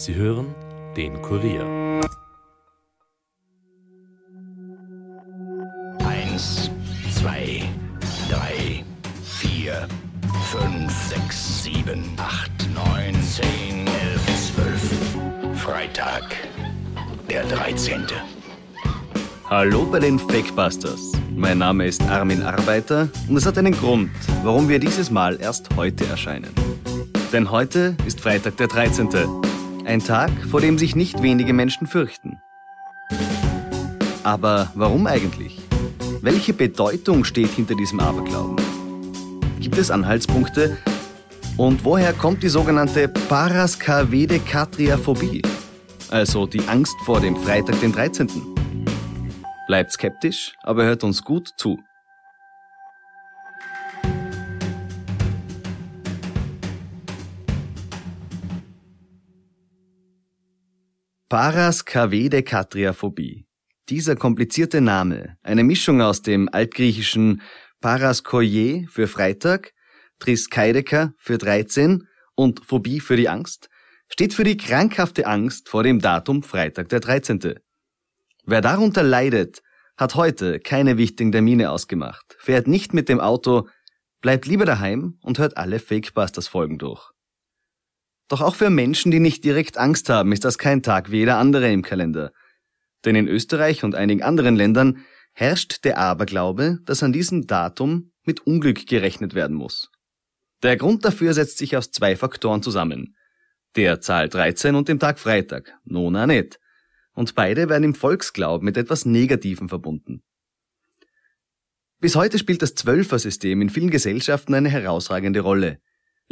Sie hören den Kurier. Eins, zwei, drei, vier, fünf, sechs, sieben, acht, neun, zehn, elf, zwölf. Freitag, der 13. Hallo bei den Fakebusters. Mein Name ist Armin Arbeiter und es hat einen Grund, warum wir dieses Mal erst heute erscheinen. Denn heute ist Freitag der 13. Ein Tag, vor dem sich nicht wenige Menschen fürchten. Aber warum eigentlich? Welche Bedeutung steht hinter diesem Aberglauben? Gibt es Anhaltspunkte? Und woher kommt die sogenannte Paraskavede-Katriaphobie? Also die Angst vor dem Freitag, den 13. Bleibt skeptisch, aber hört uns gut zu. Paraskavede-Katriaphobie. Dieser komplizierte Name, eine Mischung aus dem altgriechischen Paraskoie für Freitag, Triskaideka für 13 und Phobie für die Angst, steht für die krankhafte Angst vor dem Datum Freitag der 13. Wer darunter leidet, hat heute keine wichtigen Termine ausgemacht, fährt nicht mit dem Auto, bleibt lieber daheim und hört alle Fakebusters Folgen durch. Doch auch für Menschen, die nicht direkt Angst haben, ist das kein Tag wie jeder andere im Kalender. Denn in Österreich und einigen anderen Ländern herrscht der Aberglaube, dass an diesem Datum mit Unglück gerechnet werden muss. Der Grund dafür setzt sich aus zwei Faktoren zusammen. Der Zahl 13 und dem Tag Freitag, nona net und beide werden im Volksglauben mit etwas Negativem verbunden. Bis heute spielt das Zwölfer-System in vielen Gesellschaften eine herausragende Rolle.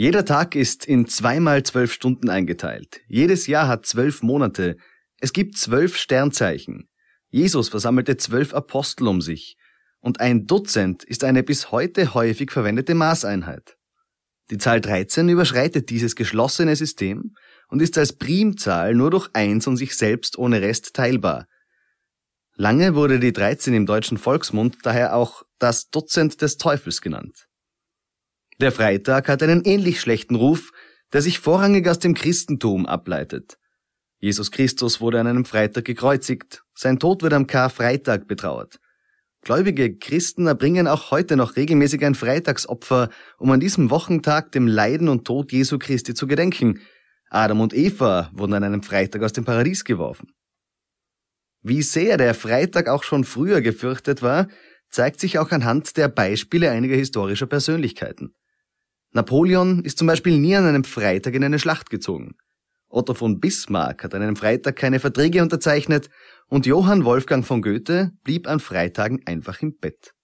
Jeder Tag ist in zweimal zwölf Stunden eingeteilt. Jedes Jahr hat zwölf Monate. Es gibt zwölf Sternzeichen. Jesus versammelte zwölf Apostel um sich. Und ein Dutzend ist eine bis heute häufig verwendete Maßeinheit. Die Zahl 13 überschreitet dieses geschlossene System und ist als Primzahl nur durch eins und sich selbst ohne Rest teilbar. Lange wurde die 13 im deutschen Volksmund daher auch das Dutzend des Teufels genannt. Der Freitag hat einen ähnlich schlechten Ruf, der sich vorrangig aus dem Christentum ableitet. Jesus Christus wurde an einem Freitag gekreuzigt, sein Tod wird am Karfreitag betrauert. Gläubige Christen erbringen auch heute noch regelmäßig ein Freitagsopfer, um an diesem Wochentag dem Leiden und Tod Jesu Christi zu gedenken, Adam und Eva wurden an einem Freitag aus dem Paradies geworfen. Wie sehr der Freitag auch schon früher gefürchtet war, zeigt sich auch anhand der Beispiele einiger historischer Persönlichkeiten. Napoleon ist zum Beispiel nie an einem Freitag in eine Schlacht gezogen. Otto von Bismarck hat an einem Freitag keine Verträge unterzeichnet und Johann Wolfgang von Goethe blieb an Freitagen einfach im Bett.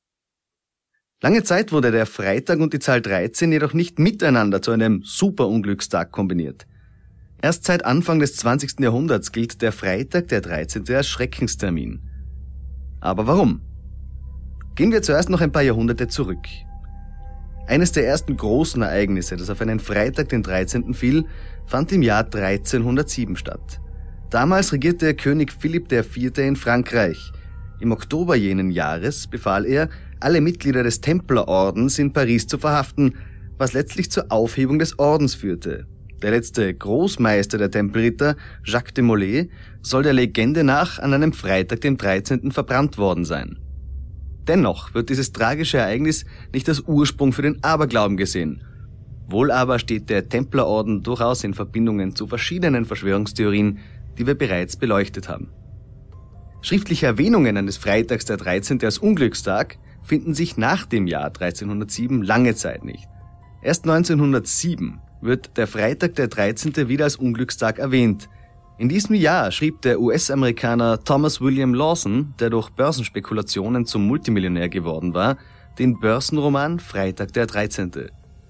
Lange Zeit wurde der Freitag und die Zahl 13 jedoch nicht miteinander zu einem Superunglückstag kombiniert. Erst seit Anfang des 20. Jahrhunderts gilt der Freitag, der 13. als Schreckenstermin. Aber warum? Gehen wir zuerst noch ein paar Jahrhunderte zurück. Eines der ersten großen Ereignisse, das auf einen Freitag, den 13. fiel, fand im Jahr 1307 statt. Damals regierte König Philipp IV. in Frankreich. Im Oktober jenen Jahres befahl er, alle Mitglieder des Templerordens in Paris zu verhaften, was letztlich zur Aufhebung des Ordens führte. Der letzte Großmeister der Tempelritter, Jacques de Molay, soll der Legende nach an einem Freitag, den 13. verbrannt worden sein. Dennoch wird dieses tragische Ereignis nicht als Ursprung für den Aberglauben gesehen. Wohl aber steht der Templerorden durchaus in Verbindungen zu verschiedenen Verschwörungstheorien, die wir bereits beleuchtet haben. Schriftliche Erwähnungen eines Freitags der 13. als Unglückstag finden sich nach dem Jahr 1307 lange Zeit nicht. Erst 1907 wird der Freitag der 13. wieder als Unglückstag erwähnt. In diesem Jahr schrieb der US-Amerikaner Thomas William Lawson, der durch Börsenspekulationen zum Multimillionär geworden war, den Börsenroman Freitag der 13.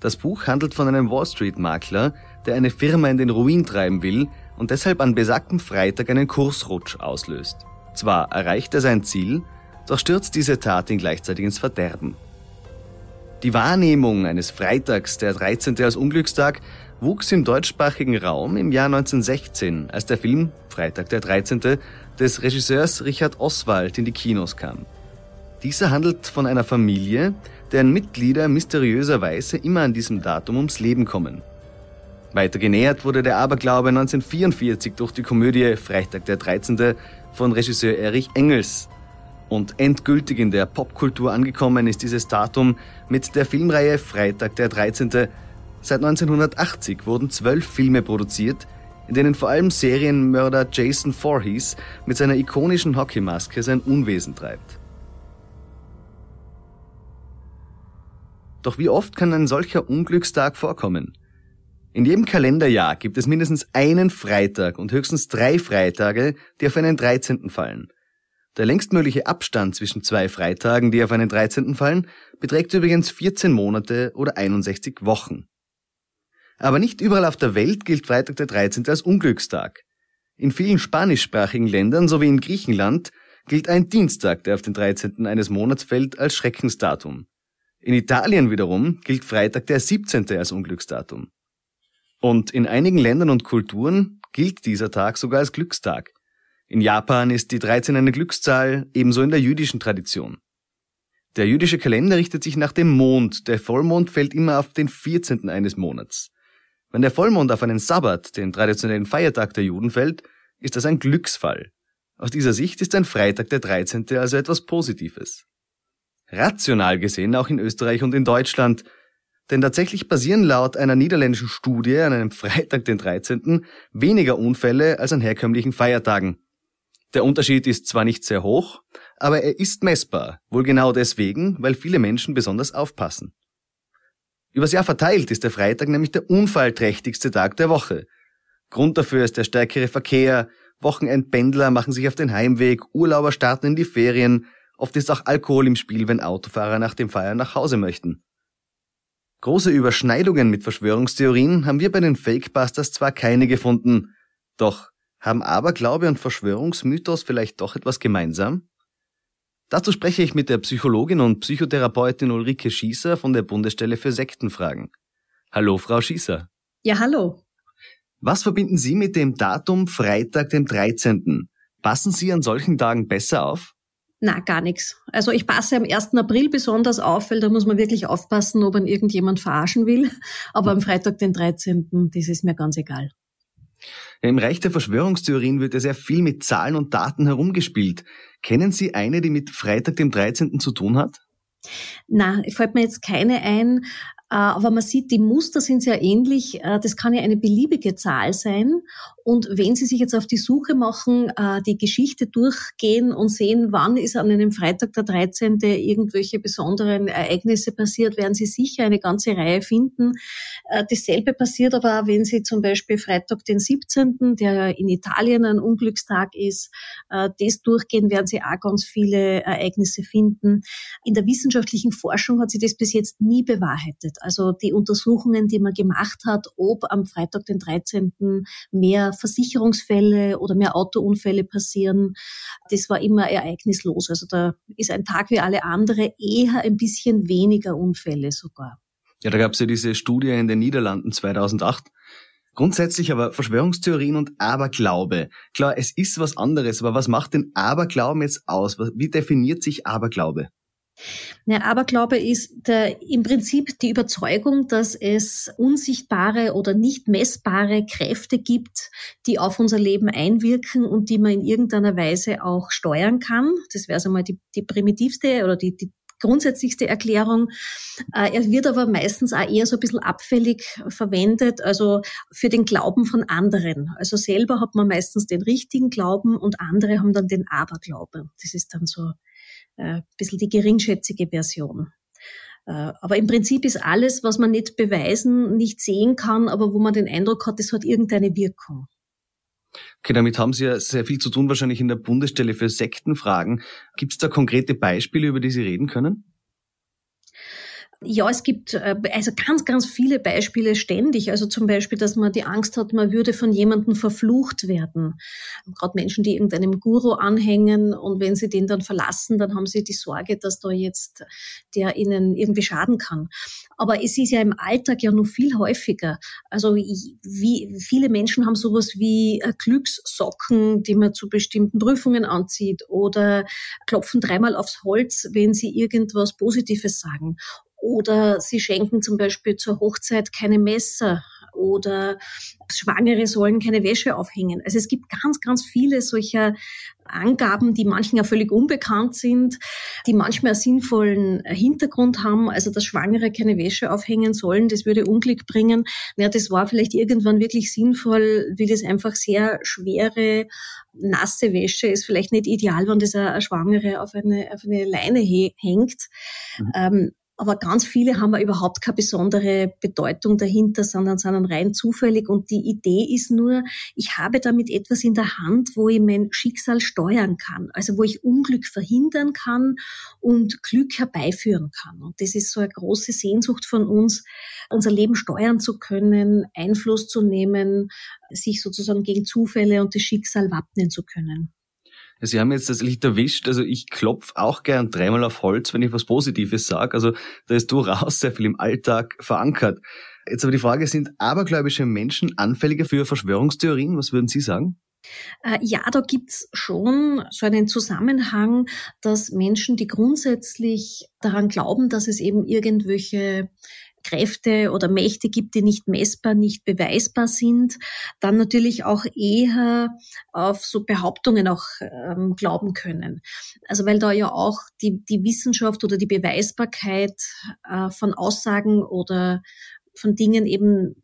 Das Buch handelt von einem Wall Street-Makler, der eine Firma in den Ruin treiben will und deshalb an besagtem Freitag einen Kursrutsch auslöst. Zwar erreicht er sein Ziel, doch stürzt diese Tat ihn gleichzeitig ins Verderben. Die Wahrnehmung eines Freitags, der 13. als Unglückstag, wuchs im deutschsprachigen Raum im Jahr 1916, als der Film Freitag der 13. des Regisseurs Richard Oswald in die Kinos kam. Dieser handelt von einer Familie, deren Mitglieder mysteriöserweise immer an diesem Datum ums Leben kommen. Weiter genähert wurde der Aberglaube 1944 durch die Komödie Freitag der 13. von Regisseur Erich Engels. Und endgültig in der Popkultur angekommen ist dieses Datum mit der Filmreihe Freitag der 13. Seit 1980 wurden zwölf Filme produziert, in denen vor allem Serienmörder Jason Voorhees mit seiner ikonischen Hockeymaske sein Unwesen treibt. Doch wie oft kann ein solcher Unglückstag vorkommen? In jedem Kalenderjahr gibt es mindestens einen Freitag und höchstens drei Freitage, die auf einen 13. fallen. Der längstmögliche Abstand zwischen zwei Freitagen, die auf einen 13. fallen, beträgt übrigens 14 Monate oder 61 Wochen. Aber nicht überall auf der Welt gilt Freitag der 13. als Unglückstag. In vielen spanischsprachigen Ländern sowie in Griechenland gilt ein Dienstag, der auf den 13. eines Monats fällt, als Schreckensdatum. In Italien wiederum gilt Freitag der 17. als Unglücksdatum. Und in einigen Ländern und Kulturen gilt dieser Tag sogar als Glückstag. In Japan ist die 13 eine Glückszahl, ebenso in der jüdischen Tradition. Der jüdische Kalender richtet sich nach dem Mond. Der Vollmond fällt immer auf den 14. eines Monats. Wenn der Vollmond auf einen Sabbat, den traditionellen Feiertag der Juden, fällt, ist das ein Glücksfall. Aus dieser Sicht ist ein Freitag der 13. also etwas Positives rational gesehen auch in Österreich und in Deutschland. Denn tatsächlich basieren laut einer niederländischen Studie an einem Freitag, den 13., weniger Unfälle als an herkömmlichen Feiertagen. Der Unterschied ist zwar nicht sehr hoch, aber er ist messbar, wohl genau deswegen, weil viele Menschen besonders aufpassen. Übers Jahr verteilt ist der Freitag nämlich der unfallträchtigste Tag der Woche. Grund dafür ist der stärkere Verkehr, Wochenendpendler machen sich auf den Heimweg, Urlauber starten in die Ferien, Oft ist auch Alkohol im Spiel, wenn Autofahrer nach dem Feiern nach Hause möchten. Große Überschneidungen mit Verschwörungstheorien haben wir bei den Fakebusters zwar keine gefunden, doch haben Aberglaube und Verschwörungsmythos vielleicht doch etwas gemeinsam? Dazu spreche ich mit der Psychologin und Psychotherapeutin Ulrike Schießer von der Bundesstelle für Sektenfragen. Hallo, Frau Schießer. Ja, hallo. Was verbinden Sie mit dem Datum Freitag, dem 13.? Passen Sie an solchen Tagen besser auf? Na, gar nichts. Also ich passe am 1. April besonders auf, weil da muss man wirklich aufpassen, ob man irgendjemand verarschen will. Aber am Freitag, den 13., das ist mir ganz egal. Im Reich der Verschwörungstheorien wird ja sehr viel mit Zahlen und Daten herumgespielt. Kennen Sie eine, die mit Freitag, dem 13. zu tun hat? Na, fällt mir jetzt keine ein, äh, aber man sieht, die Muster sind sehr ähnlich. Äh, das kann ja eine beliebige Zahl sein. Und wenn Sie sich jetzt auf die Suche machen, äh, die Geschichte durchgehen und sehen, wann ist an einem Freitag der 13. irgendwelche besonderen Ereignisse passiert, werden Sie sicher eine ganze Reihe finden. Dasselbe passiert aber, wenn Sie zum Beispiel Freitag den 17., der in Italien ein Unglückstag ist, das durchgehen, werden Sie auch ganz viele Ereignisse finden. In der wissenschaftlichen Forschung hat sich das bis jetzt nie bewahrheitet. Also die Untersuchungen, die man gemacht hat, ob am Freitag, den 13. mehr Versicherungsfälle oder mehr Autounfälle passieren, das war immer ereignislos. Also da ist ein Tag wie alle andere eher ein bisschen weniger Unfälle sogar. Ja, da gab es ja diese Studie in den Niederlanden 2008. Grundsätzlich aber Verschwörungstheorien und Aberglaube. Klar, es ist was anderes, aber was macht den Aberglauben jetzt aus? Wie definiert sich Aberglaube? Ja, Aberglaube ist der, im Prinzip die Überzeugung, dass es unsichtbare oder nicht messbare Kräfte gibt, die auf unser Leben einwirken und die man in irgendeiner Weise auch steuern kann. Das wäre also mal die, die primitivste oder die, die grundsätzlichste Erklärung. Äh, er wird aber meistens auch eher so ein bisschen abfällig verwendet, also für den Glauben von anderen. Also selber hat man meistens den richtigen Glauben und andere haben dann den Aberglaube. Das ist dann so äh, bisschen die geringschätzige Version. Äh, aber im Prinzip ist alles, was man nicht beweisen, nicht sehen kann, aber wo man den Eindruck hat, es hat irgendeine Wirkung. Okay, damit haben Sie ja sehr viel zu tun, wahrscheinlich in der Bundesstelle für Sektenfragen. Gibt es da konkrete Beispiele, über die Sie reden können? Ja, es gibt äh, also ganz, ganz viele Beispiele ständig. Also zum Beispiel, dass man die Angst hat, man würde von jemandem verflucht werden. Gerade Menschen, die irgendeinem Guru anhängen und wenn sie den dann verlassen, dann haben sie die Sorge, dass da jetzt der ihnen irgendwie schaden kann. Aber es ist ja im Alltag ja noch viel häufiger. Also wie viele Menschen haben sowas wie äh, Glückssocken, die man zu bestimmten Prüfungen anzieht oder klopfen dreimal aufs Holz, wenn sie irgendwas Positives sagen oder sie schenken zum Beispiel zur Hochzeit keine Messer oder Schwangere sollen keine Wäsche aufhängen. Also es gibt ganz, ganz viele solcher Angaben, die manchen ja völlig unbekannt sind, die manchmal einen sinnvollen Hintergrund haben. Also, dass Schwangere keine Wäsche aufhängen sollen, das würde Unglück bringen. Ja, das war vielleicht irgendwann wirklich sinnvoll, weil das einfach sehr schwere, nasse Wäsche ist vielleicht nicht ideal, wenn das eine Schwangere auf eine, auf eine Leine hängt. Mhm. Ähm, aber ganz viele haben überhaupt keine besondere Bedeutung dahinter, sondern sind rein zufällig. Und die Idee ist nur, ich habe damit etwas in der Hand, wo ich mein Schicksal steuern kann. Also wo ich Unglück verhindern kann und Glück herbeiführen kann. Und das ist so eine große Sehnsucht von uns, unser Leben steuern zu können, Einfluss zu nehmen, sich sozusagen gegen Zufälle und das Schicksal wappnen zu können. Sie haben jetzt das Licht erwischt. Also ich klopf auch gern dreimal auf Holz, wenn ich was Positives sage. Also da ist durchaus sehr viel im Alltag verankert. Jetzt aber die Frage, sind abergläubische Menschen anfälliger für Verschwörungstheorien? Was würden Sie sagen? Äh, ja, da gibt's schon so einen Zusammenhang, dass Menschen, die grundsätzlich daran glauben, dass es eben irgendwelche Kräfte oder Mächte gibt, die nicht messbar, nicht beweisbar sind, dann natürlich auch eher auf so Behauptungen auch ähm, glauben können. Also weil da ja auch die, die Wissenschaft oder die Beweisbarkeit äh, von Aussagen oder von Dingen eben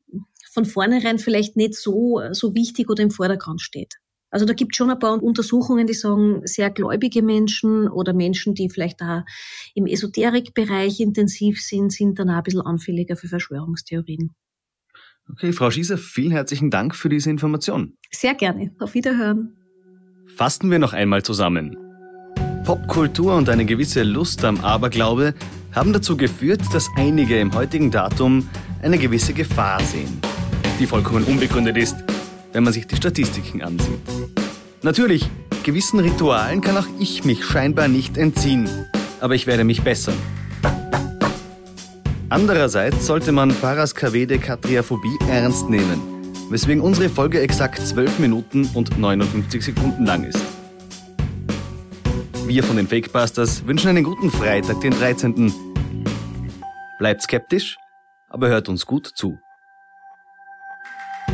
von vornherein vielleicht nicht so, so wichtig oder im Vordergrund steht. Also da gibt es schon ein paar Untersuchungen, die sagen, sehr gläubige Menschen oder Menschen, die vielleicht da im Esoterikbereich intensiv sind, sind dann auch ein bisschen anfälliger für Verschwörungstheorien. Okay, Frau Schießer, vielen herzlichen Dank für diese Information. Sehr gerne. Auf Wiederhören. Fassen wir noch einmal zusammen. Popkultur und eine gewisse Lust am Aberglaube haben dazu geführt, dass einige im heutigen Datum eine gewisse Gefahr sehen, die vollkommen unbegründet ist wenn man sich die Statistiken ansieht. Natürlich, gewissen Ritualen kann auch ich mich scheinbar nicht entziehen, aber ich werde mich bessern. Andererseits sollte man Paraskavede Katriaphobie ernst nehmen, weswegen unsere Folge exakt 12 Minuten und 59 Sekunden lang ist. Wir von den Fakebusters wünschen einen guten Freitag, den 13. Bleibt skeptisch, aber hört uns gut zu.